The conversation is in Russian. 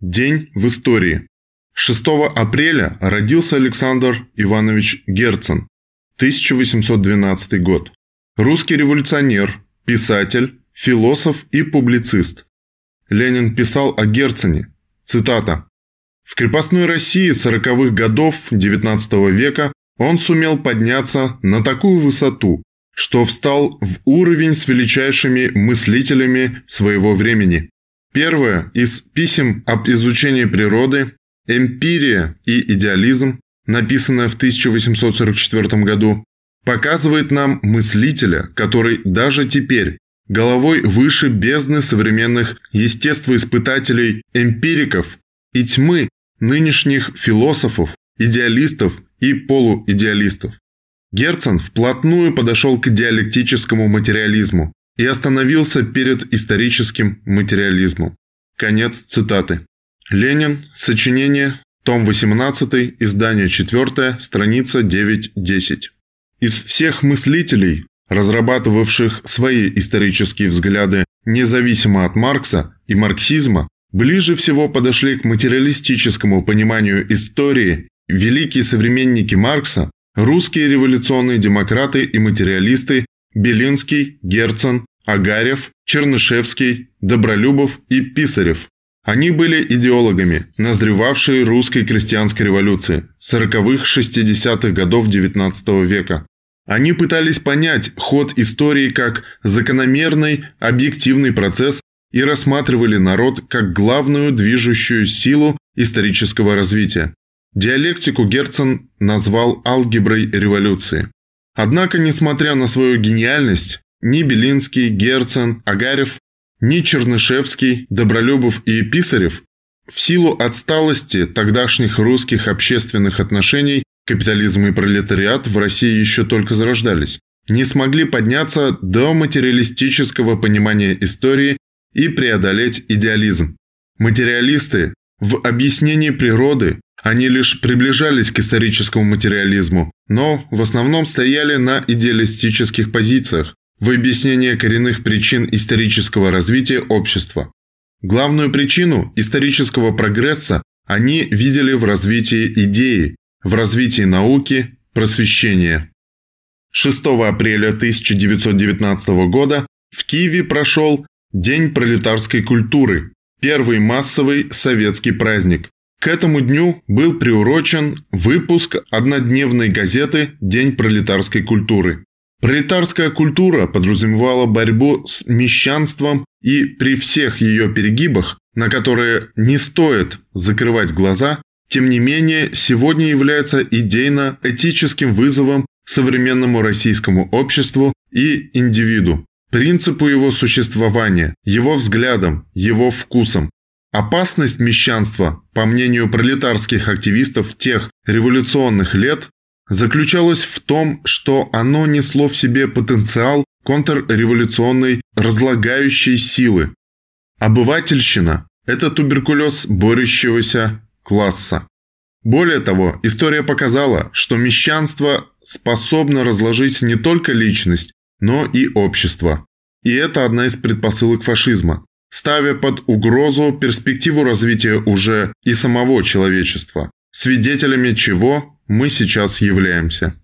День в истории. 6 апреля родился Александр Иванович Герцен, 1812 год. Русский революционер, писатель, философ и публицист. Ленин писал о Герцене, цитата, «В крепостной России 40-х годов XIX века он сумел подняться на такую высоту, что встал в уровень с величайшими мыслителями своего времени. Первое из писем об изучении природы «Эмпирия и идеализм», написанное в 1844 году, показывает нам мыслителя, который даже теперь, головой выше бездны современных естествоиспытателей, эмпириков и тьмы нынешних философов, идеалистов и полуидеалистов. Герцен вплотную подошел к диалектическому материализму, и остановился перед историческим материализмом. Конец цитаты. Ленин. Сочинение. Том 18. Издание 4. Страница 9-10. Из всех мыслителей, разрабатывавших свои исторические взгляды независимо от Маркса и марксизма, ближе всего подошли к материалистическому пониманию истории великие современники Маркса, русские революционные демократы и материалисты Белинский, Герцен, Агарев, Чернышевский, Добролюбов и Писарев. Они были идеологами, назревавшей русской крестьянской революции 40-х-60-х годов XIX века. Они пытались понять ход истории как закономерный, объективный процесс и рассматривали народ как главную движущую силу исторического развития. Диалектику Герцен назвал алгеброй революции. Однако, несмотря на свою гениальность, ни Белинский, Герцен, Агарев, ни Чернышевский, Добролюбов и Писарев в силу отсталости тогдашних русских общественных отношений капитализм и пролетариат в России еще только зарождались, не смогли подняться до материалистического понимания истории и преодолеть идеализм. Материалисты в объяснении природы они лишь приближались к историческому материализму, но в основном стояли на идеалистических позициях, в объяснение коренных причин исторического развития общества. Главную причину исторического прогресса они видели в развитии идеи, в развитии науки, просвещения. 6 апреля 1919 года в Киеве прошел День пролетарской культуры, первый массовый советский праздник. К этому дню был приурочен выпуск однодневной газеты «День пролетарской культуры». Пролетарская культура подразумевала борьбу с мещанством и при всех ее перегибах, на которые не стоит закрывать глаза, тем не менее сегодня является идейно-этическим вызовом современному российскому обществу и индивиду, принципу его существования, его взглядам, его вкусам. Опасность мещанства, по мнению пролетарских активистов тех революционных лет, заключалась в том, что оно несло в себе потенциал контрреволюционной разлагающей силы. Обывательщина – это туберкулез борющегося класса. Более того, история показала, что мещанство способно разложить не только личность, но и общество. И это одна из предпосылок фашизма, ставя под угрозу перспективу развития уже и самого человечества, свидетелями чего мы сейчас являемся.